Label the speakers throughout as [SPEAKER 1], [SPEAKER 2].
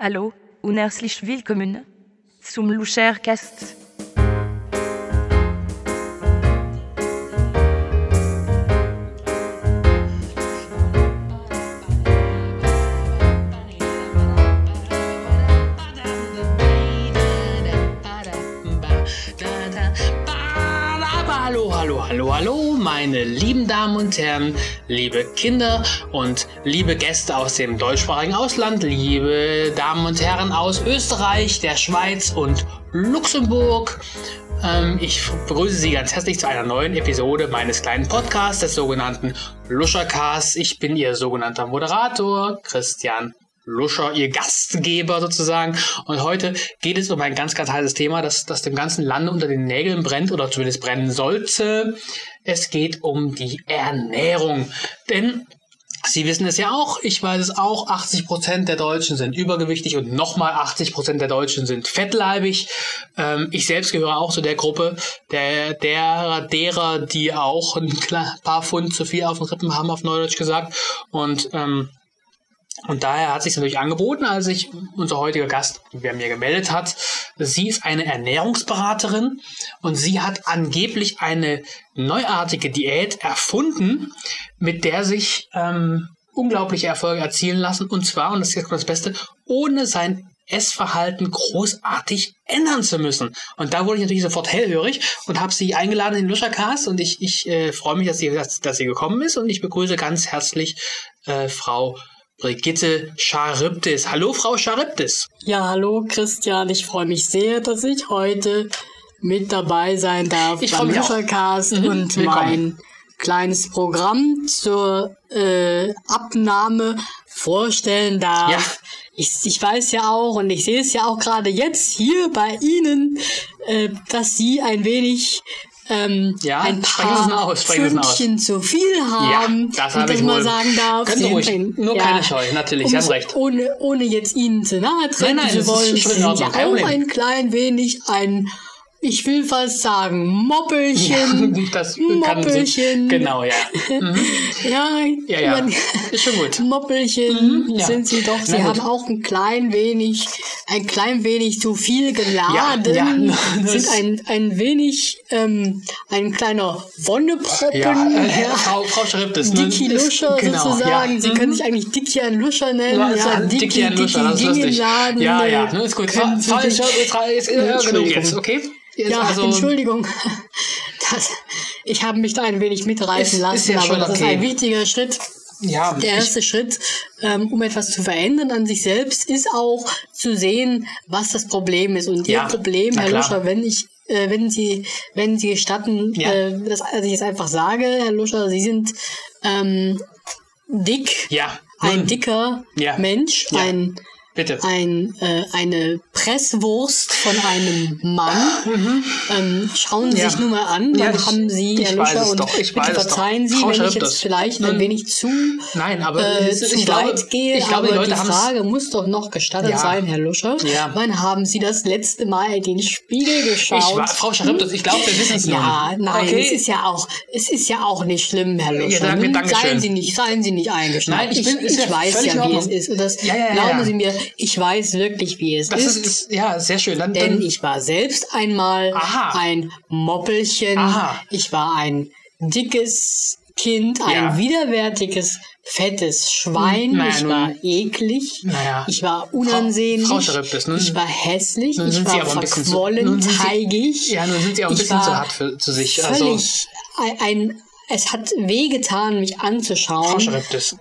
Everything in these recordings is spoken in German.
[SPEAKER 1] Hallo und herzlich willkommen zum Luchercast.
[SPEAKER 2] Hallo, hallo, hallo, hallo, meine lieben Damen und Herren, liebe Kinder und liebe Gäste aus dem deutschsprachigen Ausland, liebe Damen und Herren aus Österreich, der Schweiz und Luxemburg. Ähm, ich begrüße Sie ganz herzlich zu einer neuen Episode meines kleinen Podcasts, des sogenannten Luschercasts. Ich bin Ihr sogenannter Moderator, Christian Luscher, ihr Gastgeber sozusagen. Und heute geht es um ein ganz, ganz heißes Thema, das, das dem ganzen Lande unter den Nägeln brennt oder zumindest brennen sollte. Es geht um die Ernährung. Denn Sie wissen es ja auch, ich weiß es auch, 80% der Deutschen sind übergewichtig und nochmal 80% der Deutschen sind fettleibig. Ähm, ich selbst gehöre auch zu der Gruppe der, der, derer, die auch ein paar Pfund zu viel auf den Rippen haben, auf Neudeutsch gesagt. Und ähm, und daher hat sich natürlich angeboten, als sich unser heutiger Gast wer mir gemeldet hat. Sie ist eine Ernährungsberaterin und sie hat angeblich eine neuartige Diät erfunden, mit der sich ähm, unglaubliche Erfolge erzielen lassen. Und zwar, und das ist jetzt das Beste, ohne sein Essverhalten großartig ändern zu müssen. Und da wurde ich natürlich sofort hellhörig und habe sie eingeladen in den Luschercast und ich, ich äh, freue mich, dass sie, dass, dass sie gekommen ist und ich begrüße ganz herzlich äh, Frau Brigitte Charybdis. Hallo, Frau Charybdis.
[SPEAKER 3] Ja, hallo, Christian. Ich freue mich sehr, dass ich heute mit dabei sein darf
[SPEAKER 2] ich
[SPEAKER 3] beim
[SPEAKER 2] Luchercast
[SPEAKER 3] mhm. und
[SPEAKER 2] Willkommen.
[SPEAKER 3] mein kleines Programm zur äh, Abnahme vorstellen darf.
[SPEAKER 2] Ja.
[SPEAKER 3] Ich, ich weiß ja auch und ich sehe es ja auch gerade jetzt hier bei Ihnen, äh, dass Sie ein wenig ähm,
[SPEAKER 2] Ja,
[SPEAKER 3] ein paar. Pfündchen zu viel haben,
[SPEAKER 2] das
[SPEAKER 3] wenn
[SPEAKER 2] habe
[SPEAKER 3] ich mal sagen darf.
[SPEAKER 2] Können Sie ruhig. Nur keine Scheu, natürlich, Sie haben recht.
[SPEAKER 3] Ohne, ohne jetzt Ihnen zu nahe treten zu
[SPEAKER 2] das
[SPEAKER 3] wollen, sind ja auch ein klein wenig ein, ich will fast sagen, Moppelchen.
[SPEAKER 2] Ja, das
[SPEAKER 3] Moppelchen.
[SPEAKER 2] Genau, ja.
[SPEAKER 3] Ja,
[SPEAKER 2] Ja, ja.
[SPEAKER 3] man-
[SPEAKER 2] Ist schon gut.
[SPEAKER 3] Moppelchen
[SPEAKER 2] Mhm, ja.
[SPEAKER 3] sind sie doch. Sie
[SPEAKER 2] Na gut.
[SPEAKER 3] haben auch ein klein wenig, ein klein wenig zu viel geladen.
[SPEAKER 2] Ja, ja,
[SPEAKER 3] sind ein, ein wenig, ähm, ein kleiner Wonneproppen.
[SPEAKER 2] Ja, äh, Frau, Frau Charybdis. ne,
[SPEAKER 3] Dicky
[SPEAKER 2] ist-
[SPEAKER 3] Luscher
[SPEAKER 2] genau,
[SPEAKER 3] sozusagen.
[SPEAKER 2] Ja.
[SPEAKER 3] Sie können sich eigentlich Dicky an Luscher nennen.
[SPEAKER 2] Ja, ist
[SPEAKER 3] Ja,
[SPEAKER 2] ein Dicky an Luscher, das ist lustig.
[SPEAKER 3] Laden,
[SPEAKER 2] Ja,
[SPEAKER 3] äh,
[SPEAKER 2] ja, ne, ist gut.
[SPEAKER 3] können Sie
[SPEAKER 2] Falsch,
[SPEAKER 3] sich-
[SPEAKER 2] jetzt, jetzt, ja, genug
[SPEAKER 3] Entschuldigung.
[SPEAKER 2] jetzt, okay? Jetzt,
[SPEAKER 3] Ja,
[SPEAKER 2] also,
[SPEAKER 3] Entschuldigung. Das, ich habe mich da ein wenig mitreißen
[SPEAKER 2] Ist-
[SPEAKER 3] lassen,
[SPEAKER 2] ist ja
[SPEAKER 3] aber das ist
[SPEAKER 2] okay.
[SPEAKER 3] ein wichtiger Schritt.
[SPEAKER 2] Ja,
[SPEAKER 3] Der erste Schritt, ähm, um etwas zu verändern an sich selbst, ist auch zu sehen, was das Problem ist. Und
[SPEAKER 2] Ja,
[SPEAKER 3] Ihr Problem, Herr. Luscher, wenn ich, äh, wenn Sie, wenn Sie gestatten,
[SPEAKER 2] Ja.
[SPEAKER 3] äh, dass dass ich es einfach sage, Herr Luscher, Sie sind ähm, dick,
[SPEAKER 2] Ja,
[SPEAKER 3] ein dicker. Mensch, ein
[SPEAKER 2] bitte.
[SPEAKER 3] ein, äh, eine Presswurst von einem Mann. Ähm, schauen Sie
[SPEAKER 2] Ja.
[SPEAKER 3] sich nur mal an,
[SPEAKER 2] Ja,
[SPEAKER 3] dann
[SPEAKER 2] ich-
[SPEAKER 3] haben Sie, Herr
[SPEAKER 2] es
[SPEAKER 3] und
[SPEAKER 2] doch, ich
[SPEAKER 3] bitte verzeihen Sie,
[SPEAKER 2] Frau
[SPEAKER 3] wenn ich jetzt vielleicht
[SPEAKER 2] Nun,
[SPEAKER 3] ein wenig zu,
[SPEAKER 2] Nein, aber
[SPEAKER 3] äh, zu
[SPEAKER 2] ich glaube,
[SPEAKER 3] weit gehe,
[SPEAKER 2] ich glaube, die
[SPEAKER 3] aber die
[SPEAKER 2] haben's-
[SPEAKER 3] Frage muss doch noch gestattet
[SPEAKER 2] Ja.
[SPEAKER 3] sein, Herr Luscher.
[SPEAKER 2] Ja.
[SPEAKER 3] Wann haben Sie das letzte Mal in den Spiegel geschaut?
[SPEAKER 2] Ich war, Frau Charybdis, ich glaube, wir wissen es
[SPEAKER 3] Ja,
[SPEAKER 2] nun.
[SPEAKER 3] nein,
[SPEAKER 2] okay.
[SPEAKER 3] es ist ja auch, es ist ja auch nicht schlimm, Herr Luscher.
[SPEAKER 2] danke-
[SPEAKER 3] Nun,
[SPEAKER 2] danke
[SPEAKER 3] seien
[SPEAKER 2] schön.
[SPEAKER 3] Sie nicht, seien Sie nicht eingeschnappt.
[SPEAKER 2] Nein, ich bin- ist
[SPEAKER 3] ich,
[SPEAKER 2] ja
[SPEAKER 3] weiß ja, wie es ist. Und das,
[SPEAKER 2] Ja, ja, ja,
[SPEAKER 3] glauben
[SPEAKER 2] ja.
[SPEAKER 3] Sie mir, ich weiß wirklich, wie es
[SPEAKER 2] das
[SPEAKER 3] ist.
[SPEAKER 2] ist, ist, ja, sehr schön. Dann,
[SPEAKER 3] Denn
[SPEAKER 2] dann,
[SPEAKER 3] ich war selbst einmal
[SPEAKER 2] Aha.
[SPEAKER 3] ein Moppelchen.
[SPEAKER 2] Aha.
[SPEAKER 3] Ich war ein dickes Kind, ein
[SPEAKER 2] Ja.
[SPEAKER 3] widerwärtiges, fettes Schwein.
[SPEAKER 2] Naja,
[SPEAKER 3] ich war eklig.
[SPEAKER 2] Naja.
[SPEAKER 3] Ich war unansehnlich.
[SPEAKER 2] Frau Charybdis, nun-
[SPEAKER 3] ich war hässlich.
[SPEAKER 2] nun
[SPEAKER 3] ich war
[SPEAKER 2] bisschen
[SPEAKER 3] verquollen, teigig.
[SPEAKER 2] ja, nun sind Sie auch ein bisschen zu hart für, zu sich. Also,
[SPEAKER 3] Völlig ein, ein es hat wehgetan, mich anzuschauen.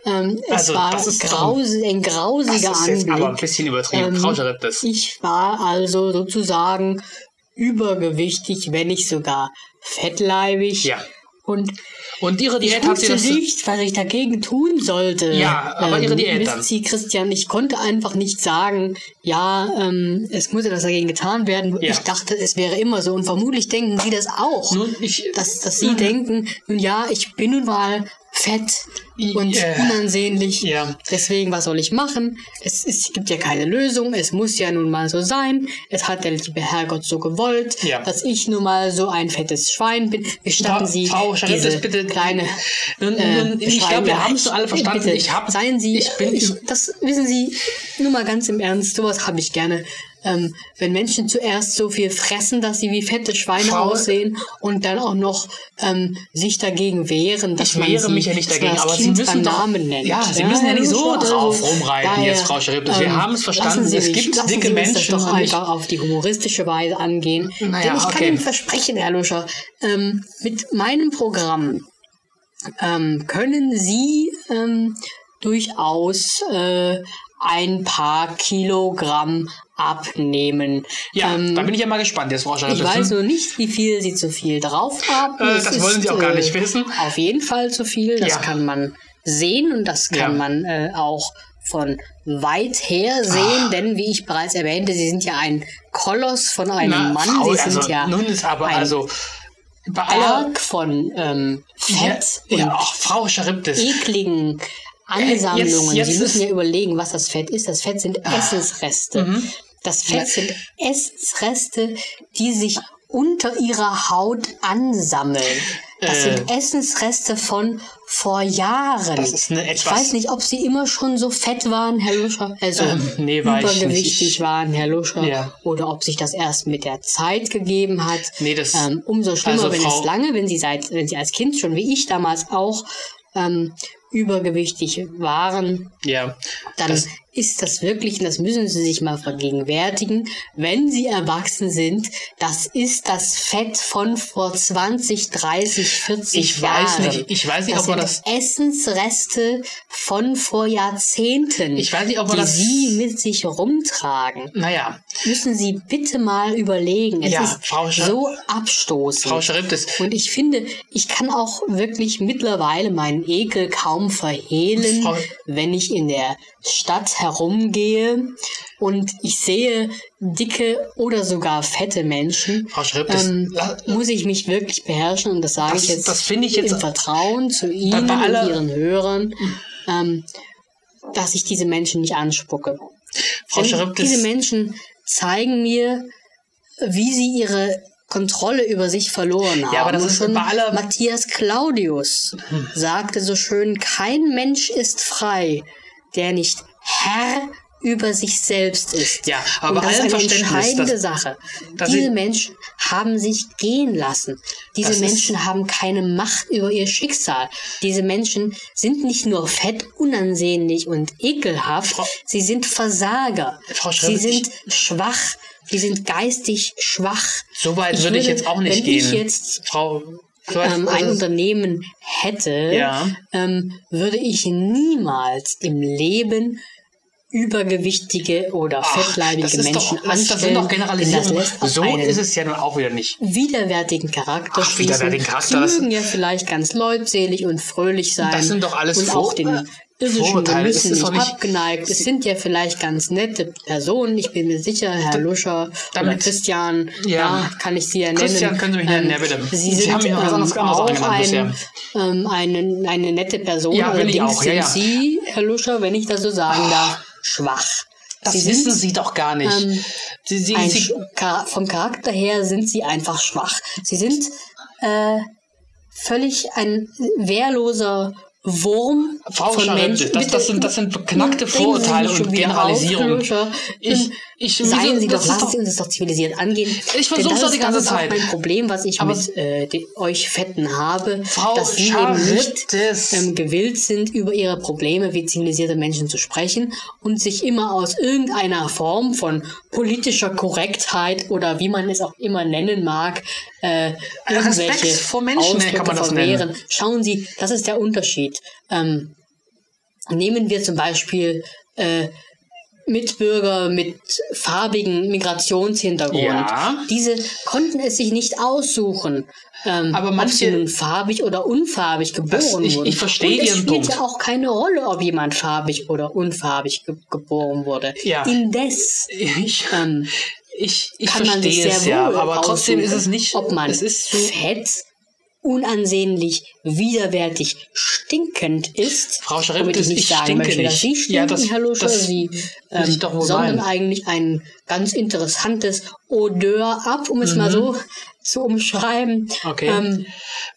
[SPEAKER 3] Ähm, es
[SPEAKER 2] Also,
[SPEAKER 3] war
[SPEAKER 2] das ist
[SPEAKER 3] grause, ein
[SPEAKER 2] das
[SPEAKER 3] grausiger
[SPEAKER 2] ist jetzt
[SPEAKER 3] Anblick.
[SPEAKER 2] aber ein bisschen übertrieben.
[SPEAKER 3] Ähm. Ich war also sozusagen übergewichtig, wenn nicht sogar fettleibig.
[SPEAKER 2] Ja.
[SPEAKER 3] Und
[SPEAKER 2] Und Ihre
[SPEAKER 3] ich
[SPEAKER 2] Diät hat Sie das...
[SPEAKER 3] nicht, was ich dagegen tun sollte.
[SPEAKER 2] Ja, aber Ihre Diät dann?
[SPEAKER 3] Sie, Christian, ich konnte einfach nicht sagen, ja, ähm, es muss etwas dagegen getan werden.
[SPEAKER 2] Ja.
[SPEAKER 3] Ich dachte, es wäre immer so. Und vermutlich denken Sie das auch.
[SPEAKER 2] Nun, ich-
[SPEAKER 3] dass, dass Sie denken, nun ja, ich bin nun mal fett. und
[SPEAKER 2] Ja.
[SPEAKER 3] unansehnlich.
[SPEAKER 2] Ja.
[SPEAKER 3] Deswegen, was soll ich machen? Es, es gibt ja keine Lösung. Es muss ja nun mal so sein. Es hat der liebe Herrgott so gewollt,
[SPEAKER 2] Ja.
[SPEAKER 3] dass ich nun mal so ein fettes Schwein bin. Gestatten
[SPEAKER 2] Frau-
[SPEAKER 3] Sie
[SPEAKER 2] Frau
[SPEAKER 3] diese
[SPEAKER 2] bitte-
[SPEAKER 3] kleine
[SPEAKER 2] Nun,
[SPEAKER 3] äh,
[SPEAKER 2] nun, ich
[SPEAKER 3] Beschreibung.
[SPEAKER 2] glaube, wir haben es
[SPEAKER 3] Ich-
[SPEAKER 2] alle verstanden.
[SPEAKER 3] Bitte,
[SPEAKER 2] Ich hab-
[SPEAKER 3] seien Sie,
[SPEAKER 2] ich bin-
[SPEAKER 3] ich, das wissen Sie, nur mal ganz im Ernst, sowas habe ich gerne. Ähm, wenn Menschen zuerst so viel fressen, dass sie wie fette Schweine
[SPEAKER 2] Frau-
[SPEAKER 3] aussehen und dann auch noch ähm, sich dagegen wehren, dass
[SPEAKER 2] Ich wehre
[SPEAKER 3] sie,
[SPEAKER 2] mich ja nicht dagegen, aber Sie
[SPEAKER 3] kind
[SPEAKER 2] müssen
[SPEAKER 3] beim
[SPEAKER 2] doch-
[SPEAKER 3] Namen nennt.
[SPEAKER 2] Ja, Sie müssen ja nicht so
[SPEAKER 3] also,
[SPEAKER 2] drauf rumreiten jetzt, Frau Charybdis. Wir haben es verstanden.
[SPEAKER 3] Sie
[SPEAKER 2] Es
[SPEAKER 3] mich-
[SPEAKER 2] gibt dicke
[SPEAKER 3] Sie
[SPEAKER 2] Menschen
[SPEAKER 3] Das doch einfach auf die humoristische Weise angehen.
[SPEAKER 2] Naja,
[SPEAKER 3] Denn ich kann
[SPEAKER 2] okay.
[SPEAKER 3] Ihnen versprechen, Herr Luscher, ähm, mit meinem Programm ähm, können Sie ähm, durchaus äh, ein paar Kilogramm abnehmen.
[SPEAKER 2] Ja,
[SPEAKER 3] ähm,
[SPEAKER 2] da bin ich ja mal gespannt jetzt,
[SPEAKER 3] ich
[SPEAKER 2] Charlotte.
[SPEAKER 3] weiß nur nicht, wie viel Sie zu viel drauf haben.
[SPEAKER 2] Äh, das wollen Sie auch gar nicht wissen.
[SPEAKER 3] Auf jeden Fall zu viel. Das
[SPEAKER 2] Ja.
[SPEAKER 3] kann man sehen und das kann
[SPEAKER 2] Ja.
[SPEAKER 3] man äh, auch von weit her sehen,
[SPEAKER 2] Ah.
[SPEAKER 3] denn wie ich bereits erwähnte, Sie sind ja ein Koloss von einem
[SPEAKER 2] Na,
[SPEAKER 3] Mann.
[SPEAKER 2] Frau,
[SPEAKER 3] Sie sind
[SPEAKER 2] also,
[SPEAKER 3] ja
[SPEAKER 2] nun ist aber
[SPEAKER 3] ein
[SPEAKER 2] also bei
[SPEAKER 3] Berg von ähm, Fett
[SPEAKER 2] ja, ja,
[SPEAKER 3] und
[SPEAKER 2] ach, Frau Charybdis.
[SPEAKER 3] ekligen Ansammlungen.
[SPEAKER 2] jetzt-
[SPEAKER 3] Sie
[SPEAKER 2] jetzt
[SPEAKER 3] müssen
[SPEAKER 2] ist-
[SPEAKER 3] ja überlegen, was das Fett ist. Das Fett sind Essensreste.
[SPEAKER 2] Mhm.
[SPEAKER 3] Das Fett sind Essensreste, die sich unter ihrer Haut ansammeln. Das
[SPEAKER 2] Äh.
[SPEAKER 3] sind Essensreste von vor Jahren.
[SPEAKER 2] Das ist eine
[SPEAKER 3] ich
[SPEAKER 2] etwas-
[SPEAKER 3] weiß nicht, ob sie immer schon so fett waren, Herr Luscher, also
[SPEAKER 2] Ähm, nee, war ich
[SPEAKER 3] übergewichtig
[SPEAKER 2] Ich-
[SPEAKER 3] waren, Herr Luscher,
[SPEAKER 2] Ja.
[SPEAKER 3] oder ob sich das erst mit der Zeit gegeben hat.
[SPEAKER 2] Nee, das-
[SPEAKER 3] ähm, umso schlimmer,
[SPEAKER 2] also
[SPEAKER 3] wenn
[SPEAKER 2] Frau-
[SPEAKER 3] es lange, wenn sie seit, wenn sie als Kind schon wie ich damals auch ähm, übergewichtig waren,
[SPEAKER 2] Ja.
[SPEAKER 3] dann ist das wirklich, und das müssen Sie sich mal vergegenwärtigen, wenn Sie erwachsen sind, das ist das Fett von vor 20, 30, 40
[SPEAKER 2] Ich
[SPEAKER 3] Jahren.
[SPEAKER 2] weiß nicht, ich weiß nicht,
[SPEAKER 3] das
[SPEAKER 2] ob man das-
[SPEAKER 3] Essensreste von vor Jahrzehnten,
[SPEAKER 2] Ich weiß nicht, ob man
[SPEAKER 3] die
[SPEAKER 2] das-
[SPEAKER 3] Sie mit sich rumtragen.
[SPEAKER 2] Naja,
[SPEAKER 3] Müssen Sie bitte mal überlegen. Es
[SPEAKER 2] Ja,
[SPEAKER 3] ist
[SPEAKER 2] Frau Scha-
[SPEAKER 3] so abstoßend.
[SPEAKER 2] Frau Charybdis.
[SPEAKER 3] Und ich finde, ich kann auch wirklich mittlerweile meinen Ekel kaum verhehlen,
[SPEAKER 2] Frau-
[SPEAKER 3] wenn ich in der Stadt herumgehe und ich sehe dicke oder sogar fette Menschen.
[SPEAKER 2] Frau Charybdis,
[SPEAKER 3] ähm, muss ich mich wirklich beherrschen und das sage
[SPEAKER 2] Das-
[SPEAKER 3] ich jetzt,
[SPEAKER 2] das ich jetzt-
[SPEAKER 3] im Vertrauen zu Ihnen
[SPEAKER 2] bei aller-
[SPEAKER 3] und Ihren Hörern, ähm, dass ich diese Menschen nicht anspucke.
[SPEAKER 2] Frau Charybdis.
[SPEAKER 3] diese Menschen zeigen mir, wie sie ihre Kontrolle über sich verloren haben.
[SPEAKER 2] Ja, aber das ist
[SPEAKER 3] schon
[SPEAKER 2] bei aller-
[SPEAKER 3] Matthias Claudius sagte so schön, kein Mensch ist frei, der nicht Herr über sich selbst ist.
[SPEAKER 2] Ja, aber
[SPEAKER 3] Und das ist eine entscheidende
[SPEAKER 2] dass-
[SPEAKER 3] Sache.
[SPEAKER 2] dass
[SPEAKER 3] Diese
[SPEAKER 2] sie-
[SPEAKER 3] Menschen haben sich gehen lassen. Diese
[SPEAKER 2] Das ist-
[SPEAKER 3] Menschen haben keine Macht über ihr Schicksal. Diese Menschen sind nicht nur fett, unansehnlich und ekelhaft,
[SPEAKER 2] Frau-
[SPEAKER 3] sie sind Versager.
[SPEAKER 2] Frau
[SPEAKER 3] sie sind schwach. Sie sind geistig schwach.
[SPEAKER 2] so weit würde ich jetzt auch nicht
[SPEAKER 3] wenn
[SPEAKER 2] gehen.
[SPEAKER 3] ich jetzt
[SPEAKER 2] Frau,
[SPEAKER 3] ähm, ein
[SPEAKER 2] also-
[SPEAKER 3] Unternehmen hätte,
[SPEAKER 2] Ja.
[SPEAKER 3] ähm, würde ich niemals im Leben übergewichtige oder
[SPEAKER 2] Ach,
[SPEAKER 3] fettleibige
[SPEAKER 2] das ist
[SPEAKER 3] Menschen
[SPEAKER 2] doch, das, das sind
[SPEAKER 3] anstellen,
[SPEAKER 2] doch Generalisierungen. So ist es ja nun auch wieder nicht.
[SPEAKER 3] widerwärtigen Charakter
[SPEAKER 2] Ach, widerwärtigen. Charakter,
[SPEAKER 3] Sie mögen ja vielleicht ganz leutselig und fröhlich sein.
[SPEAKER 2] Das sind doch alles
[SPEAKER 3] und
[SPEAKER 2] Vor-
[SPEAKER 3] auch den
[SPEAKER 2] äh,
[SPEAKER 3] irdischen
[SPEAKER 2] Vorurteile. Das
[SPEAKER 3] Genüssen
[SPEAKER 2] ist
[SPEAKER 3] nicht
[SPEAKER 2] doch nicht-
[SPEAKER 3] abgeneigt. Es sind ja vielleicht ganz nette Personen. Ich bin mir sicher, Herr Luscher oder
[SPEAKER 2] damit-
[SPEAKER 3] Christian,
[SPEAKER 2] Ja.
[SPEAKER 3] ja. kann ich Sie ja nennen.
[SPEAKER 2] Christian, können Sie mich nennen, ja, bitte.
[SPEAKER 3] Sie
[SPEAKER 2] Sie
[SPEAKER 3] sind
[SPEAKER 2] haben mich auch was anderes-
[SPEAKER 3] ähm, auch ein,
[SPEAKER 2] bisher.
[SPEAKER 3] ähm, eine, eine nette Person.
[SPEAKER 2] Ja, bin ich
[SPEAKER 3] Allerdings
[SPEAKER 2] auch, ja, ja.
[SPEAKER 3] sind Sie, Herr Luscher, wenn ich das so sagen darf, schwach.
[SPEAKER 2] Das
[SPEAKER 3] Sie
[SPEAKER 2] wissen
[SPEAKER 3] sind
[SPEAKER 2] Sie doch gar nicht.
[SPEAKER 3] ähm,
[SPEAKER 2] Sie, Sie, Sie,
[SPEAKER 3] Chara- vom Charakter her sind sie einfach schwach. Sie sind äh, völlig ein wehrloser Wurm von Menschen.
[SPEAKER 2] das- das sind- das sind beknackte Vorurteile und Generalisierungen. Ich- ich- wieso-
[SPEAKER 3] Seien Sie
[SPEAKER 2] das
[SPEAKER 3] doch, lassen Sie uns das doch zivilisiert angehen.
[SPEAKER 2] Ich
[SPEAKER 3] Denn
[SPEAKER 2] versuch's
[SPEAKER 3] das ist-
[SPEAKER 2] die ganze
[SPEAKER 3] das ist
[SPEAKER 2] Zeit.
[SPEAKER 3] mein Problem, was ich
[SPEAKER 2] Aber-
[SPEAKER 3] mit äh, die, euch Fetten habe,
[SPEAKER 2] Frau
[SPEAKER 3] dass Sie eben nicht ähm, gewillt sind, über ihre Probleme wie zivilisierte Menschen zu sprechen und sich immer aus irgendeiner Form von politischer Korrektheit oder wie man es auch immer nennen mag, äh, irgendwelche
[SPEAKER 2] Respekt vor Menschen,
[SPEAKER 3] Ausdrücke
[SPEAKER 2] kann man das
[SPEAKER 3] verwehren.
[SPEAKER 2] nennen.
[SPEAKER 3] Schauen Sie, das ist der Unterschied. Ähm, nehmen wir zum Beispiel äh, Mitbürger mit farbigem Migrationshintergrund.
[SPEAKER 2] Ja.
[SPEAKER 3] Diese konnten es sich nicht aussuchen, ähm,
[SPEAKER 2] Aber
[SPEAKER 3] ob
[SPEAKER 2] manche-
[SPEAKER 3] sie nun farbig oder unfarbig geboren
[SPEAKER 2] ich-
[SPEAKER 3] wurden.
[SPEAKER 2] ich verstehe
[SPEAKER 3] Und es spielt
[SPEAKER 2] Punkt.
[SPEAKER 3] ja auch keine Rolle, ob jemand farbig oder unfarbig ge geboren wurde.
[SPEAKER 2] Ja.
[SPEAKER 3] Indes
[SPEAKER 2] ich,
[SPEAKER 3] ähm,
[SPEAKER 2] ich, ich
[SPEAKER 3] kann man sich
[SPEAKER 2] verstehe
[SPEAKER 3] sehr
[SPEAKER 2] es ja,
[SPEAKER 3] wohl
[SPEAKER 2] aber trotzdem ist es nicht.
[SPEAKER 3] ob man
[SPEAKER 2] es ist so,
[SPEAKER 3] fett, unansehnlich, widerwärtig, stinkend ist.
[SPEAKER 2] Frau Charybdis,
[SPEAKER 3] ich nicht
[SPEAKER 2] ich
[SPEAKER 3] sagen möchte, dass
[SPEAKER 2] nicht.
[SPEAKER 3] Sie stinken,
[SPEAKER 2] Ja, das-
[SPEAKER 3] Herr Lusche,
[SPEAKER 2] das
[SPEAKER 3] Sie, ähm, sondern
[SPEAKER 2] meinen.
[SPEAKER 3] eigentlich ein ganz interessantes Odeur ab, um es mal so zu umschreiben.
[SPEAKER 2] Okay.
[SPEAKER 3] Ähm,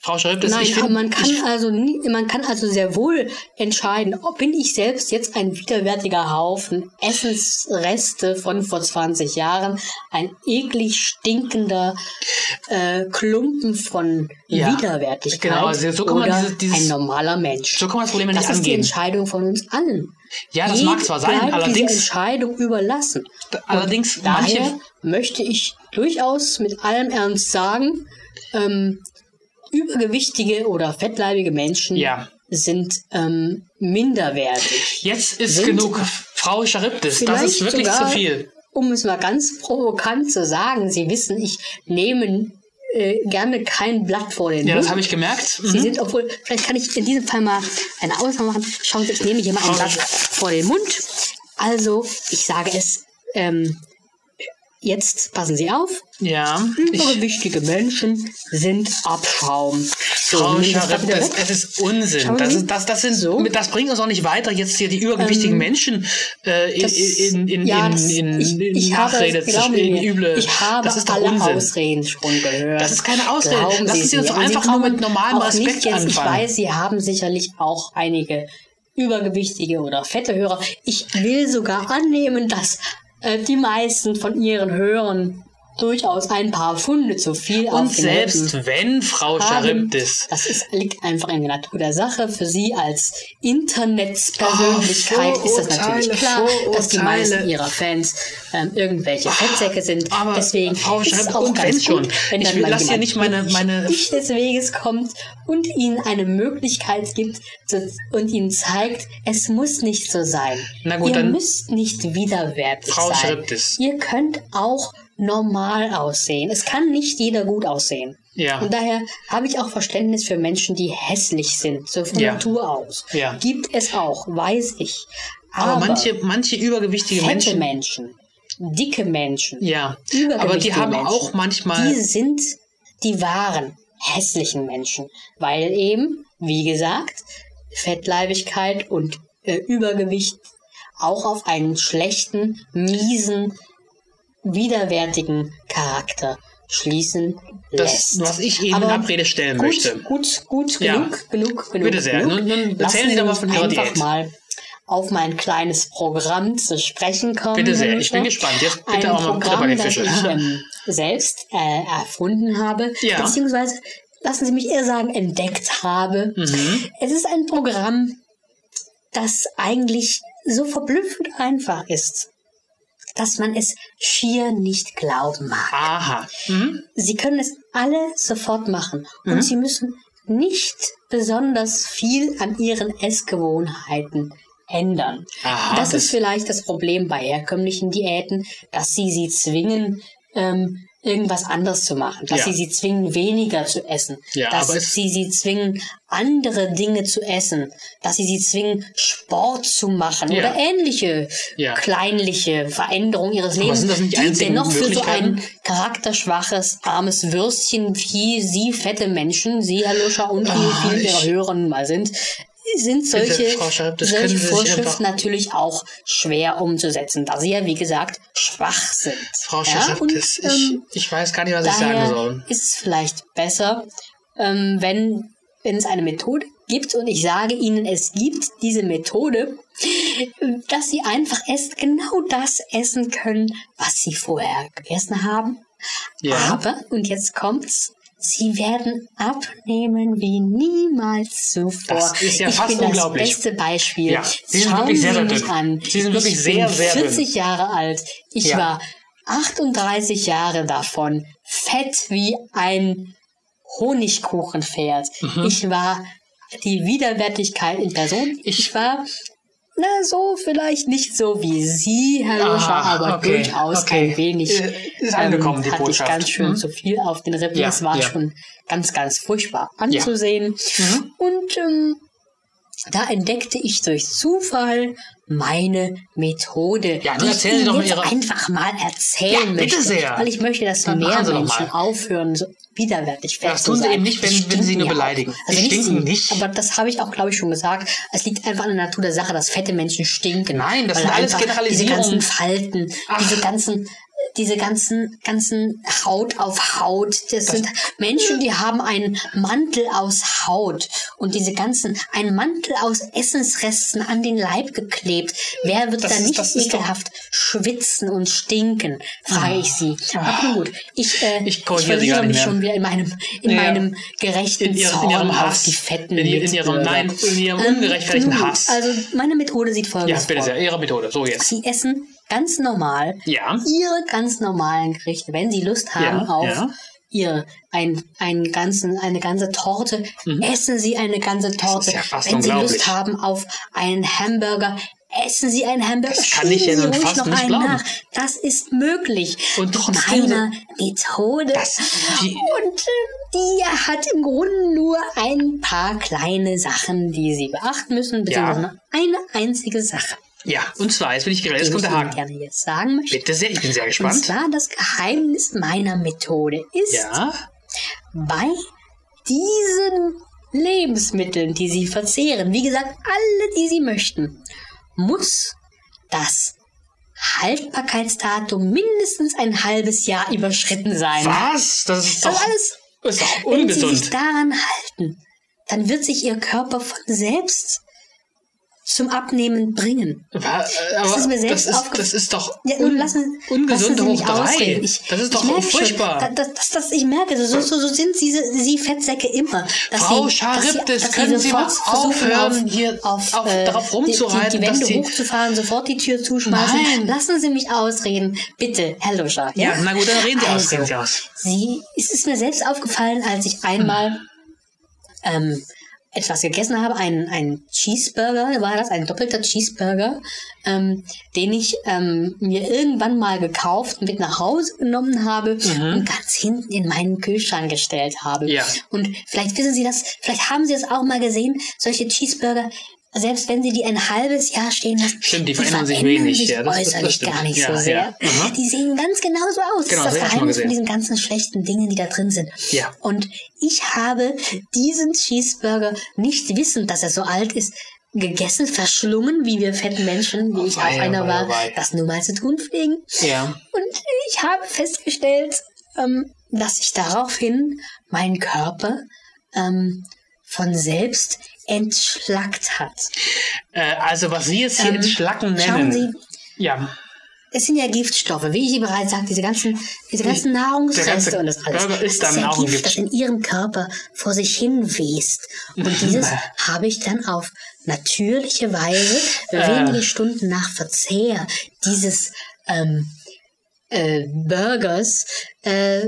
[SPEAKER 2] Frau
[SPEAKER 3] Nein,
[SPEAKER 2] ich
[SPEAKER 3] aber
[SPEAKER 2] finde,
[SPEAKER 3] man kann also nie, man kann also sehr wohl entscheiden, ob bin ich selbst jetzt ein widerwärtiger Haufen Essensreste von vor 20 Jahren, ein eklig stinkender äh, Klumpen von
[SPEAKER 2] Ja,
[SPEAKER 3] Widerwärtigkeit
[SPEAKER 2] genau, also so kann man dieses- dieses-
[SPEAKER 3] ein normaler Mensch.
[SPEAKER 2] so kann man das Problem nicht
[SPEAKER 3] das ist die
[SPEAKER 2] angehen.
[SPEAKER 3] Entscheidung von uns allen.
[SPEAKER 2] Ja, das mag zwar sein, allerdings-
[SPEAKER 3] Entscheidung überlassen.
[SPEAKER 2] allerdings
[SPEAKER 3] Und daher
[SPEAKER 2] manche-
[SPEAKER 3] möchte ich durchaus mit allem Ernst sagen, ähm, übergewichtige oder fettleibige Menschen
[SPEAKER 2] Ja.
[SPEAKER 3] sind ähm, minderwertig.
[SPEAKER 2] Jetzt ist
[SPEAKER 3] Sind-
[SPEAKER 2] genug. Frau Charybdis, das ist wirklich
[SPEAKER 3] sogar,
[SPEAKER 2] zu viel.
[SPEAKER 3] Um es mal ganz provokant zu sagen, Sie wissen, ich nehme äh, gerne kein Blatt vor den
[SPEAKER 2] Ja, das habe ich gemerkt.
[SPEAKER 3] Sie
[SPEAKER 2] Mhm.
[SPEAKER 3] sind, obwohl, vielleicht kann ich in diesem Fall mal eine Ausnahme machen. Schauen Sie, ich nehme hier mal ein Blatt vor den Mund. Also, ich sage es, ähm, jetzt passen Sie auf.
[SPEAKER 2] Ja. Ich,
[SPEAKER 3] Übergewichtige Menschen sind Abschaum. So,
[SPEAKER 2] Frau
[SPEAKER 3] wir das
[SPEAKER 2] es ist Unsinn. Das,
[SPEAKER 3] Sie.
[SPEAKER 2] ist, das, das, sind,
[SPEAKER 3] So.
[SPEAKER 2] das bringt uns auch nicht weiter, jetzt hier die übergewichtigen Menschen äh, in,
[SPEAKER 3] Das-
[SPEAKER 2] in, in,
[SPEAKER 3] ja,
[SPEAKER 2] in,
[SPEAKER 3] das-
[SPEAKER 2] in,
[SPEAKER 3] ich,
[SPEAKER 2] in
[SPEAKER 3] ich
[SPEAKER 2] Nachrede zu
[SPEAKER 3] Sie
[SPEAKER 2] in
[SPEAKER 3] mir,
[SPEAKER 2] üble.
[SPEAKER 3] ich habe
[SPEAKER 2] das ist
[SPEAKER 3] alle
[SPEAKER 2] Unsinn.
[SPEAKER 3] Ausreden schon gehört.
[SPEAKER 2] Das ist keine Ausrede.
[SPEAKER 3] Glauben
[SPEAKER 2] Lassen Sie uns doch
[SPEAKER 3] Und
[SPEAKER 2] einfach nur mit normalem Respekt
[SPEAKER 3] jetzt, Ich
[SPEAKER 2] anfangen.
[SPEAKER 3] weiß, Sie haben sicherlich auch einige übergewichtige oder fette Hörer. Ich will sogar annehmen, dass die meisten von Ihren Hörern durchaus ein paar Funde zu viel
[SPEAKER 2] Und selbst wenn, Frau. Charybdis,
[SPEAKER 3] Das ist, liegt einfach in der Natur der Sache. Für Sie als Internetspersönlichkeit
[SPEAKER 2] Oh,
[SPEAKER 3] ist das natürlich klar, dass die meisten Ihrer Fans ähm, irgendwelche Fettsäcke sind.
[SPEAKER 2] aber
[SPEAKER 3] Deswegen
[SPEAKER 2] Frau
[SPEAKER 3] ist es auch ganz
[SPEAKER 2] wenn
[SPEAKER 3] gut,
[SPEAKER 2] schon.
[SPEAKER 3] wenn
[SPEAKER 2] Ich
[SPEAKER 3] dann mal
[SPEAKER 2] nicht meine- meine-
[SPEAKER 3] nicht des Weges kommt und Ihnen eine Möglichkeit gibt und Ihnen zeigt, es muss nicht so sein.
[SPEAKER 2] Na gut,
[SPEAKER 3] Ihr
[SPEAKER 2] dann-
[SPEAKER 3] müsst nicht widerwärtig
[SPEAKER 2] Frau
[SPEAKER 3] sein. Ihr könnt auch normal aussehen. Es kann nicht jeder gut aussehen.
[SPEAKER 2] Ja.
[SPEAKER 3] Und daher habe ich auch Verständnis für Menschen, die hässlich sind, so von
[SPEAKER 2] Ja.
[SPEAKER 3] Natur aus.
[SPEAKER 2] Ja.
[SPEAKER 3] Gibt es auch, weiß ich.
[SPEAKER 2] aber,
[SPEAKER 3] Aber,
[SPEAKER 2] manche, manche übergewichtige Menschen,
[SPEAKER 3] Menschen, dicke Menschen,
[SPEAKER 2] ja, aber die haben
[SPEAKER 3] Menschen,
[SPEAKER 2] auch manchmal,
[SPEAKER 3] die sind die wahren hässlichen Menschen, weil eben, wie gesagt, Fettleibigkeit und äh, Übergewicht auch auf einen schlechten, miesen, widerwärtigen Charakter schließen
[SPEAKER 2] das,
[SPEAKER 3] lässt.
[SPEAKER 2] was ich Ihnen
[SPEAKER 3] Aber
[SPEAKER 2] in Abrede stellen
[SPEAKER 3] gut,
[SPEAKER 2] möchte.
[SPEAKER 3] Gut, gut,
[SPEAKER 2] Ja.
[SPEAKER 3] genug, genug, genug.
[SPEAKER 2] Bitte sehr.
[SPEAKER 3] Genug.
[SPEAKER 2] Nun- nun erzählen Sie doch mal von Ihrer Diät.
[SPEAKER 3] mal auf mein kleines Programm zu sprechen kommen.
[SPEAKER 2] Bitte sehr, ich bin gespannt. Jetzt bitte
[SPEAKER 3] Ein
[SPEAKER 2] auch mal
[SPEAKER 3] Programm,
[SPEAKER 2] bei den
[SPEAKER 3] das ich ähm, selbst äh, erfunden habe,
[SPEAKER 2] Ja.
[SPEAKER 3] beziehungsweise, lassen Sie mich eher sagen, entdeckt habe.
[SPEAKER 2] Mhm.
[SPEAKER 3] Es ist ein Programm, das eigentlich so verblüffend einfach ist, dass man es schier nicht glauben mag.
[SPEAKER 2] Aha. Mhm.
[SPEAKER 3] Sie können es alle sofort machen und Sie müssen nicht besonders viel an Ihren Essgewohnheiten ändern.
[SPEAKER 2] Aha,
[SPEAKER 3] das,
[SPEAKER 2] das-
[SPEAKER 3] ist vielleicht das Problem bei herkömmlichen Diäten, dass Sie sie zwingen, ähm, irgendwas anderes zu machen, dass
[SPEAKER 2] Ja.
[SPEAKER 3] Sie sie zwingen, weniger zu essen,
[SPEAKER 2] Ja,
[SPEAKER 3] dass Sie sie zwingen, andere Dinge zu essen, dass Sie sie zwingen, Sport zu machen
[SPEAKER 2] Ja.
[SPEAKER 3] oder ähnliche kleinliche Veränderungen Ihres Lebens,
[SPEAKER 2] die
[SPEAKER 3] dennoch für so ein charakterschwaches, armes Würstchen, wie Sie fette Menschen, Sie, Herr Luscher, und wie
[SPEAKER 2] Ah,
[SPEAKER 3] viele
[SPEAKER 2] ich-
[SPEAKER 3] Ihrer Hörer nun mal sind, sind solche,
[SPEAKER 2] können
[SPEAKER 3] solche Vorschriften natürlich auch schwer umzusetzen, da sie ja, wie gesagt, schwach sind.
[SPEAKER 2] Frau
[SPEAKER 3] ja? Und, ähm,
[SPEAKER 2] ich, ich weiß gar nicht, was ich sagen soll.
[SPEAKER 3] ist es vielleicht besser, ähm, wenn, wenn es eine Methode gibt und ich sage Ihnen, es gibt diese Methode, dass Sie einfach erst genau das essen können, was Sie vorher gegessen haben.
[SPEAKER 2] Ja.
[SPEAKER 3] Aber, und jetzt kommt's, Sie werden abnehmen wie niemals zuvor.
[SPEAKER 2] Das ist ja
[SPEAKER 3] ich
[SPEAKER 2] fast
[SPEAKER 3] bin
[SPEAKER 2] unglaublich.
[SPEAKER 3] das beste Beispiel.
[SPEAKER 2] Ja, Sie sind
[SPEAKER 3] Schauen
[SPEAKER 2] wirklich sehr,
[SPEAKER 3] Sie mich
[SPEAKER 2] dünn.
[SPEAKER 3] an.
[SPEAKER 2] Sie sind wirklich
[SPEAKER 3] ich
[SPEAKER 2] sehr,
[SPEAKER 3] bin
[SPEAKER 2] sehr dünn.
[SPEAKER 3] 40 Jahre alt. Ich
[SPEAKER 2] Ja.
[SPEAKER 3] war 38 Jahre davon fett wie ein Honigkuchenpferd. Ich war die Widerwärtigkeit in Person. Ich war na so vielleicht nicht so wie Sie, Herr
[SPEAKER 2] Ah,
[SPEAKER 3] Loscher, aber
[SPEAKER 2] okay,
[SPEAKER 3] durchaus
[SPEAKER 2] okay.
[SPEAKER 3] ein wenig
[SPEAKER 2] Äh, ist angekommen, die
[SPEAKER 3] hatte
[SPEAKER 2] Botschaft.
[SPEAKER 3] ich ganz schön
[SPEAKER 2] Mhm.
[SPEAKER 3] zu viel auf den Rippen.
[SPEAKER 2] Ja,
[SPEAKER 3] es war
[SPEAKER 2] ja.
[SPEAKER 3] schon ganz, ganz furchtbar anzusehen.
[SPEAKER 2] Mhm.
[SPEAKER 3] Und ähm, Da entdeckte ich durch Zufall meine Methode,
[SPEAKER 2] Ja, dann
[SPEAKER 3] die ich
[SPEAKER 2] erzählen Sie
[SPEAKER 3] Ihnen
[SPEAKER 2] doch mal
[SPEAKER 3] jetzt
[SPEAKER 2] Ihre-
[SPEAKER 3] einfach mal erzählen
[SPEAKER 2] Ja, bitte
[SPEAKER 3] möchte,
[SPEAKER 2] sehr.
[SPEAKER 3] weil ich möchte, dass
[SPEAKER 2] Dann
[SPEAKER 3] mehr
[SPEAKER 2] Sie
[SPEAKER 3] Menschen aufhören, so widerwärtig fest
[SPEAKER 2] Das
[SPEAKER 3] zu
[SPEAKER 2] tun Sie
[SPEAKER 3] sein.
[SPEAKER 2] eben nicht, wenn- wenn Sie nur
[SPEAKER 3] ja auch.
[SPEAKER 2] beleidigen.
[SPEAKER 3] Also nicht
[SPEAKER 2] stinken
[SPEAKER 3] Sie,
[SPEAKER 2] nicht.
[SPEAKER 3] aber das habe ich auch, glaube ich, schon gesagt. Es liegt einfach an der Natur der Sache, dass fette Menschen stinken.
[SPEAKER 2] Nein, das sind alles Generalisierungen.
[SPEAKER 3] Diese ganzen Falten, diese ganzen diese ganzen, ganzen Haut auf Haut. Das, sind Menschen, die haben einen Mantel aus Haut und diese ganzen, einen Mantel aus Essensresten an den Leib geklebt. Wer wird
[SPEAKER 2] Das
[SPEAKER 3] da
[SPEAKER 2] ist-
[SPEAKER 3] nicht
[SPEAKER 2] das doch- Ah.
[SPEAKER 3] ekelhaft schwitzen und stinken, frage ich Sie. Aber nun gut, ich, äh,
[SPEAKER 2] Ich
[SPEAKER 3] ich, verliere mich schon wieder in meinem, in
[SPEAKER 2] Ja.
[SPEAKER 3] meinem gerechten
[SPEAKER 2] In Ihrem,
[SPEAKER 3] Zorn
[SPEAKER 2] in Ihrem
[SPEAKER 3] auf
[SPEAKER 2] Hass.
[SPEAKER 3] die fetten
[SPEAKER 2] in, in Ihrem, nein, in Ihrem
[SPEAKER 3] Ähm,
[SPEAKER 2] ungerechtfertigten Hass.
[SPEAKER 3] Also meine Methode sieht
[SPEAKER 2] ja,
[SPEAKER 3] folgendes
[SPEAKER 2] bitte
[SPEAKER 3] aus.
[SPEAKER 2] sehr, Ihre Methode. So jetzt.
[SPEAKER 3] Sie essen ganz normal
[SPEAKER 2] Ja.
[SPEAKER 3] ihre ganz normalen Gerichte. Wenn sie Lust haben
[SPEAKER 2] Ja,
[SPEAKER 3] auf
[SPEAKER 2] ja.
[SPEAKER 3] ihr ein, einen ganzen, eine ganze Torte, essen sie eine ganze Torte.
[SPEAKER 2] Mhm. ja
[SPEAKER 3] Wenn sie. Lust haben auf einen Hamburger, essen sie einen Hamburger.
[SPEAKER 2] Das kann ich ja nun fast
[SPEAKER 3] noch
[SPEAKER 2] nicht glauben.
[SPEAKER 3] nach. Das ist möglich.
[SPEAKER 2] Und
[SPEAKER 3] Mit
[SPEAKER 2] trotzdem
[SPEAKER 3] meiner Methode.
[SPEAKER 2] Das- wie-
[SPEAKER 3] und äh, die hat im Grunde nur ein paar kleine Sachen, die sie beachten müssen, beziehungsweise nur eine einzige Sache,
[SPEAKER 2] Ja, und zwar, jetzt will ich gerade, jetzt kommt der Haken.
[SPEAKER 3] gerne jetzt sagen möchte.
[SPEAKER 2] Bitte sehr, ich bin sehr
[SPEAKER 3] Und
[SPEAKER 2] gespannt.
[SPEAKER 3] zwar das Geheimnis meiner Methode ist,
[SPEAKER 2] Ja.
[SPEAKER 3] bei diesen Lebensmitteln, die Sie verzehren, wie gesagt, alle, die Sie möchten, muss das Haltbarkeitsdatum mindestens ein halbes Jahr überschritten sein.
[SPEAKER 2] Was? Das ist doch,
[SPEAKER 3] alles,
[SPEAKER 2] ist doch
[SPEAKER 3] wenn Sie sich
[SPEAKER 2] ungesund.
[SPEAKER 3] daran halten, dann wird sich Ihr Körper von selbst zum Abnehmen bringen.
[SPEAKER 2] Äh, Aber
[SPEAKER 3] ist mir selbst
[SPEAKER 2] das, ist,
[SPEAKER 3] aufgefallen.
[SPEAKER 2] das ist doch
[SPEAKER 3] Ja,
[SPEAKER 2] un
[SPEAKER 3] lassen,
[SPEAKER 2] ungesund hoch drei.
[SPEAKER 3] Ich,
[SPEAKER 2] das ist
[SPEAKER 3] ich
[SPEAKER 2] doch
[SPEAKER 3] merke schon,
[SPEAKER 2] furchtbar.
[SPEAKER 3] da- das, das, das, ich merke, so, so, so sind Sie, Sie Fettsäcke immer.
[SPEAKER 2] Frau
[SPEAKER 3] Sie, dass Sie,
[SPEAKER 2] Charybdis,
[SPEAKER 3] dass
[SPEAKER 2] können Sie mal aufhören,
[SPEAKER 3] auf,
[SPEAKER 2] hier
[SPEAKER 3] auf,
[SPEAKER 2] auf-
[SPEAKER 3] äh,
[SPEAKER 2] darauf rumzureiten,
[SPEAKER 3] die, die, die Wände
[SPEAKER 2] dass
[SPEAKER 3] hochzufahren, sofort die Tür zuschmeißen.
[SPEAKER 2] Nein.
[SPEAKER 3] Lassen Sie mich ausreden. Bitte, Herr Luscher.
[SPEAKER 2] Ja, na gut, dann reden Sie aus,
[SPEAKER 3] also,
[SPEAKER 2] reden Sie aus.
[SPEAKER 3] Sie, es ist mir selbst aufgefallen, als ich einmal ähm, etwas gegessen habe, ein, ein Cheeseburger war das, ein doppelter Cheeseburger, ähm, den ich ähm, mir irgendwann mal gekauft und mit nach Hause genommen habe und ganz hinten in meinen Kühlschrank gestellt habe.
[SPEAKER 2] Mhm. Ja.
[SPEAKER 3] Und vielleicht wissen Sie das, vielleicht haben Sie das auch mal gesehen, solche Cheeseburger, selbst wenn Sie die ein halbes Jahr stehen lassen,
[SPEAKER 2] Stimmt, die verändern sich wenig,
[SPEAKER 3] sich
[SPEAKER 2] ja, das- das- das
[SPEAKER 3] äußerlich
[SPEAKER 2] stimmt.
[SPEAKER 3] gar nicht
[SPEAKER 2] Ja,
[SPEAKER 3] so sehr.
[SPEAKER 2] ja.
[SPEAKER 3] Die sehen ganz genauso aus.
[SPEAKER 2] Genau,
[SPEAKER 3] das
[SPEAKER 2] das
[SPEAKER 3] ist das
[SPEAKER 2] ich
[SPEAKER 3] Geheimnis von diesen ganzen schlechten Dingen, die da drin sind.
[SPEAKER 2] Ja.
[SPEAKER 3] Und ich habe diesen Cheeseburger nicht wissend, dass er so alt ist, gegessen, verschlungen, wie wir fetten Menschen, wie ich auch
[SPEAKER 2] wei,
[SPEAKER 3] einer
[SPEAKER 2] wei,
[SPEAKER 3] war,
[SPEAKER 2] wei.
[SPEAKER 3] das nun mal zu tun pflegen.
[SPEAKER 2] Ja.
[SPEAKER 3] Und ich habe festgestellt, ähm, dass sich daraufhin mein Körper ähm, von selbst entschlackt hat.
[SPEAKER 2] Äh, also, was Sie jetzt hier
[SPEAKER 3] Ähm,
[SPEAKER 2] entschlacken
[SPEAKER 3] Schauen
[SPEAKER 2] nennen.
[SPEAKER 3] Sie,
[SPEAKER 2] ja.
[SPEAKER 3] es sind ja Giftstoffe, wie ich Ihnen bereits sagte, diese ganzen, diese ganzen Nahrungsreste
[SPEAKER 2] ganze
[SPEAKER 3] und das alles.
[SPEAKER 2] Burger ist
[SPEAKER 3] das
[SPEAKER 2] dann
[SPEAKER 3] ja Gift,
[SPEAKER 2] Gift.
[SPEAKER 3] das in Ihrem Körper vor sich hin west. Und dieses habe ich dann auf natürliche Weise
[SPEAKER 2] Äh.
[SPEAKER 3] wenige Stunden nach Verzehr dieses ähm, äh, Burgers äh,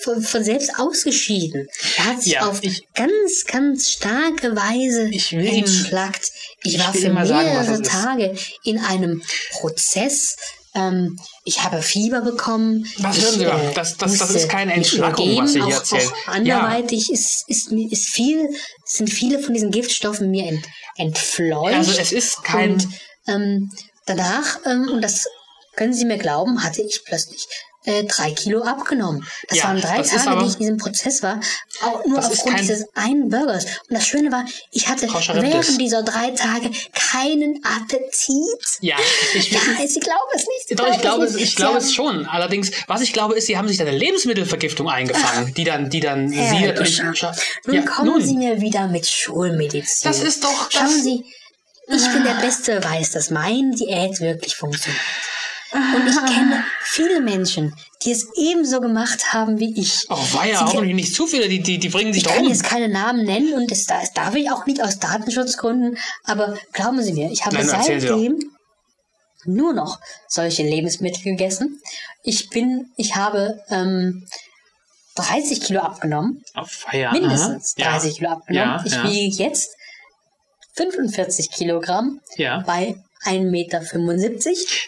[SPEAKER 3] von, von selbst ausgeschieden. Er hat sich
[SPEAKER 2] Ja,
[SPEAKER 3] auf
[SPEAKER 2] ich-
[SPEAKER 3] ganz, ganz starke Weise
[SPEAKER 2] Ich will
[SPEAKER 3] entschlackt. Ich,
[SPEAKER 2] ich
[SPEAKER 3] war für
[SPEAKER 2] sagen,
[SPEAKER 3] mehrere
[SPEAKER 2] das ist.
[SPEAKER 3] Tage in einem Prozess. Ähm, ich habe Fieber bekommen.
[SPEAKER 2] Was
[SPEAKER 3] ich,
[SPEAKER 2] hören Sie mal? Das- das- das
[SPEAKER 3] musste
[SPEAKER 2] ist keine Entschlackung, was Sie hier erzählen.
[SPEAKER 3] Auch anderweitig ist, ist, mir- ist viel, sind viele von diesen Giftstoffen mir ent, entfleucht.
[SPEAKER 2] Also es ist kein-
[SPEAKER 3] Und, ähm, danach, ähm, und das können Sie mir glauben, hatte ich plötzlich äh, drei Kilo abgenommen. Das
[SPEAKER 2] Ja,
[SPEAKER 3] waren drei Tage,
[SPEAKER 2] aber-
[SPEAKER 3] die ich in diesem Prozess war, auch nur aufgrund dieses einen Burgers. Und das Schöne war, ich hatte während dieser drei Tage keinen Appetit.
[SPEAKER 2] Ja, ich,
[SPEAKER 3] Ja, Sie glauben es nicht.
[SPEAKER 2] Doch, ich glaube,
[SPEAKER 3] es
[SPEAKER 2] ich glaube es schon. Allerdings, was ich glaube, ist, sie haben sich eine Lebensmittelvergiftung eingefangen, die dann, die dann
[SPEAKER 3] Herr
[SPEAKER 2] sie natürlich.
[SPEAKER 3] Nun
[SPEAKER 2] Ja,
[SPEAKER 3] kommen
[SPEAKER 2] nun.
[SPEAKER 3] Sie mir wieder mit Schulmedizin.
[SPEAKER 2] Das ist doch-
[SPEAKER 3] Schauen Sie, ich bin der beste Beweis, dass mein Diät wirklich funktioniert. Und ich kenne viele Menschen, die es ebenso gemacht haben wie ich.
[SPEAKER 2] Oh, weia,
[SPEAKER 3] Sie-
[SPEAKER 2] hoffentlich nicht zu viele, die, die, die bringen sich
[SPEAKER 3] Ich
[SPEAKER 2] doch
[SPEAKER 3] kann
[SPEAKER 2] um.
[SPEAKER 3] jetzt keine Namen nennen und das, das darf ich auch nicht aus Datenschutzgründen, aber glauben Sie mir, ich habe
[SPEAKER 2] Nein,
[SPEAKER 3] seitdem nur noch solche Lebensmittel gegessen. Ich bin, ich habe ähm, 30 Kilo abgenommen,
[SPEAKER 2] Oh, weia,
[SPEAKER 3] mindestens
[SPEAKER 2] aha.
[SPEAKER 3] 30 Kilo abgenommen.
[SPEAKER 2] Ja,
[SPEAKER 3] ich
[SPEAKER 2] ja.
[SPEAKER 3] wiege jetzt 45 Kilogramm
[SPEAKER 2] Ja.
[SPEAKER 3] bei 1,75 Meter.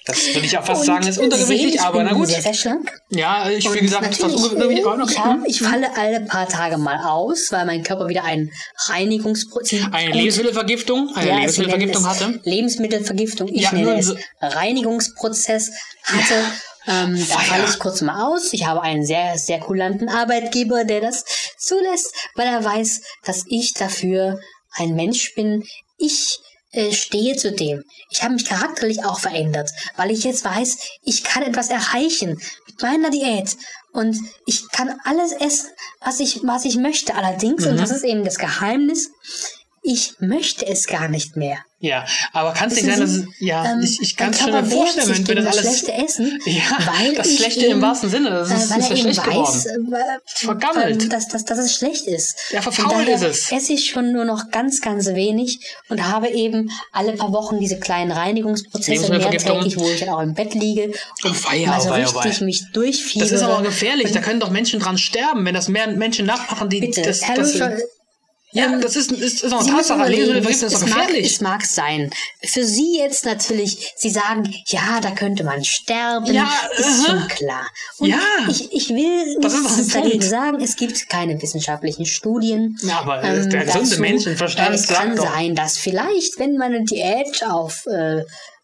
[SPEAKER 2] Das würde ich auch fast
[SPEAKER 3] Und
[SPEAKER 2] sagen, ist untergewichtig, aber na gut.
[SPEAKER 3] Sehr, sehr schlank.
[SPEAKER 2] Ja, ich, wie gesagt, ist fast
[SPEAKER 3] natürlich,
[SPEAKER 2] untergewichtig. aber
[SPEAKER 3] ich,
[SPEAKER 2] okay.
[SPEAKER 3] hab, ich falle alle paar Tage mal aus, weil mein Körper wieder einen Reinigungsprozess.
[SPEAKER 2] Eine Lebensmittelvergiftung, eine
[SPEAKER 3] Ja,
[SPEAKER 2] Lebensmittelvergiftung hatte.
[SPEAKER 3] Lebensmittelvergiftung. Ich
[SPEAKER 2] Ja,
[SPEAKER 3] nenne es Reinigungsprozess hatte. Ähm, da falle ich kurz mal aus. Ich habe einen sehr, sehr kulanten Arbeitgeber, der das zulässt, weil er weiß, dass ich dafür ein Mensch bin. Ich äh, stehe zu dem. Ich habe mich charakterlich auch verändert, weil ich jetzt weiß, ich kann etwas erreichen mit meiner Diät. Und ich kann alles essen, was ich, was ich möchte. Allerdings,
[SPEAKER 2] Mhm.
[SPEAKER 3] und das ist eben das Geheimnis, ich möchte es gar nicht mehr.
[SPEAKER 2] Ja, aber kann es nicht sein, dass ja,
[SPEAKER 3] ähm,
[SPEAKER 2] ich, ich kann es schon
[SPEAKER 3] wehrt
[SPEAKER 2] vorstellen, wenn,
[SPEAKER 3] gegen
[SPEAKER 2] das
[SPEAKER 3] das
[SPEAKER 2] alles.
[SPEAKER 3] schlechte Essen,
[SPEAKER 2] Ja,
[SPEAKER 3] weil
[SPEAKER 2] das Schlechte im
[SPEAKER 3] eben,
[SPEAKER 2] wahrsten Sinne, das
[SPEAKER 3] äh,
[SPEAKER 2] ist,
[SPEAKER 3] weil
[SPEAKER 2] ist
[SPEAKER 3] er
[SPEAKER 2] schlecht
[SPEAKER 3] weiß,
[SPEAKER 2] geworden.
[SPEAKER 3] äh,
[SPEAKER 2] Vergammelt.
[SPEAKER 3] ähm, dass, dass, dass es schlecht ist.
[SPEAKER 2] Ja, verfault ist es.
[SPEAKER 3] esse ich schon nur noch ganz, ganz wenig und habe eben alle paar Wochen diese kleinen Reinigungsprozesse mehrtägig, wo ich dann auch im Bett liege und
[SPEAKER 2] weia,
[SPEAKER 3] mal so
[SPEAKER 2] oh oh
[SPEAKER 3] richtig
[SPEAKER 2] weia.
[SPEAKER 3] mich durchfiebere.
[SPEAKER 2] Das ist aber gefährlich, da können doch Menschen dran sterben, wenn das mehr Menschen nachmachen, die
[SPEAKER 3] Bitte,
[SPEAKER 2] das,
[SPEAKER 3] Herr
[SPEAKER 2] das, Ja, das ist, ist, ist auch eine
[SPEAKER 3] müssen
[SPEAKER 2] Tatsache. Lebensmittelvergiftung ist
[SPEAKER 3] es,
[SPEAKER 2] doch
[SPEAKER 3] es, mag,
[SPEAKER 2] gefährlich.
[SPEAKER 3] es mag sein. Für Sie jetzt natürlich, Sie sagen, ja, da könnte man sterben.
[SPEAKER 2] Ja,
[SPEAKER 3] ist
[SPEAKER 2] aha.
[SPEAKER 3] schon klar. Und
[SPEAKER 2] Ja.
[SPEAKER 3] ich, ich will
[SPEAKER 2] ist ein
[SPEAKER 3] nichts dagegen
[SPEAKER 2] Punkt.
[SPEAKER 3] sagen, es gibt keine wissenschaftlichen Studien.
[SPEAKER 2] Ja, aber der gesunde Menschenverstand
[SPEAKER 3] Äh, Es kann
[SPEAKER 2] doch-
[SPEAKER 3] sein, dass vielleicht, wenn man eine Diät auf äh,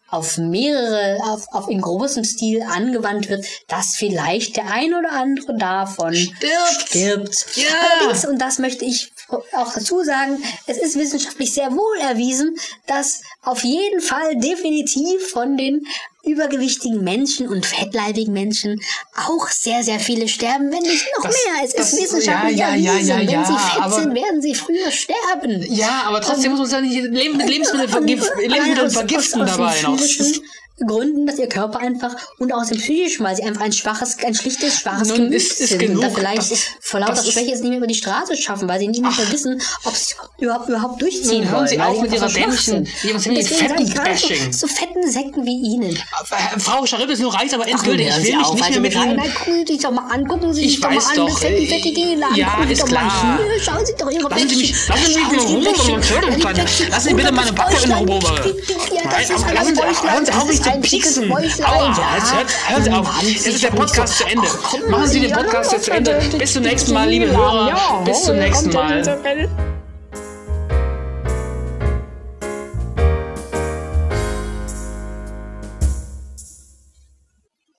[SPEAKER 3] auf mehrere, auf, auf in großem Stil angewandt wird, dass vielleicht der ein oder andere davon
[SPEAKER 2] Stirbt.
[SPEAKER 3] stirbt.
[SPEAKER 2] Ja.
[SPEAKER 3] Allerdings, und das möchte ich auch dazu sagen, es ist wissenschaftlich sehr wohl erwiesen, dass auf jeden Fall definitiv von den übergewichtigen Menschen und fettleibigen Menschen auch sehr, sehr viele sterben, wenn nicht noch
[SPEAKER 2] Das-
[SPEAKER 3] mehr. Es
[SPEAKER 2] das-
[SPEAKER 3] ist wissenschaftlich
[SPEAKER 2] ja, ja,
[SPEAKER 3] erwiesen.
[SPEAKER 2] ja,
[SPEAKER 3] wenn sie fett
[SPEAKER 2] aber-
[SPEAKER 3] sind, werden sie früher sterben.
[SPEAKER 2] Ja, aber trotzdem muss man sagen, nicht Leben, mit Lebensmitteln, vergif
[SPEAKER 3] aus-
[SPEAKER 2] vergiften
[SPEAKER 3] aus, aus
[SPEAKER 2] ist-
[SPEAKER 3] Gründen, dass ihr Körper einfach und aus dem psychischen, weil sie einfach ein schwaches, ein schlichtes, schwaches
[SPEAKER 2] Nun
[SPEAKER 3] Gemüt
[SPEAKER 2] ist- ist
[SPEAKER 3] sind
[SPEAKER 2] genug.
[SPEAKER 3] und da vielleicht
[SPEAKER 2] ist-
[SPEAKER 3] vor lauter
[SPEAKER 2] ist-
[SPEAKER 3] Schwäche es nicht mehr über die Straße schaffen, weil sie nicht mehr wissen, ob sie überhaupt, überhaupt durchziehen
[SPEAKER 2] Nun hören
[SPEAKER 3] wollen.
[SPEAKER 2] Sie auf mit Ihrer
[SPEAKER 3] so
[SPEAKER 2] dämlichen-
[SPEAKER 3] gerade
[SPEAKER 2] Fetten-Bashing.
[SPEAKER 3] So, so fetten Säcken wie Ihnen.
[SPEAKER 2] Äh, Frau Charibis, nun reicht aber
[SPEAKER 3] Ach,
[SPEAKER 2] endgültig. Ich will mich
[SPEAKER 3] auf,
[SPEAKER 2] nicht
[SPEAKER 3] also
[SPEAKER 2] mehr mit Ihnen...
[SPEAKER 3] Nein, Sie sich doch mal an, gucken Sie sich
[SPEAKER 2] Ich
[SPEAKER 3] doch
[SPEAKER 2] weiß
[SPEAKER 3] mal an,
[SPEAKER 2] doch,
[SPEAKER 3] das fetten,
[SPEAKER 2] äh,
[SPEAKER 3] fettige an,
[SPEAKER 2] ja, ist
[SPEAKER 3] doch
[SPEAKER 2] klar.
[SPEAKER 3] hier, schauen Sie doch Ihre
[SPEAKER 2] Lassen Sie mich- lassen Sie mich
[SPEAKER 3] Sie
[SPEAKER 2] Ruhe. Lassen Sie bitte meine Backe in Ruhe.
[SPEAKER 3] Ist
[SPEAKER 2] aber lassen Sie-
[SPEAKER 3] Bäuchlein,
[SPEAKER 2] hören Sie
[SPEAKER 3] das
[SPEAKER 2] auf, mich
[SPEAKER 3] ist
[SPEAKER 2] zu pieksen. Aua,
[SPEAKER 3] ja.
[SPEAKER 2] hört, Sie auf. Jetzt ist der Podcast
[SPEAKER 3] so-
[SPEAKER 2] zu Ende.
[SPEAKER 3] Ach, kommen
[SPEAKER 2] Machen Sie den Podcast jetzt zu Ende. Bis zum nächsten Mal, liebe Hörer. Bis zum nächsten Mal.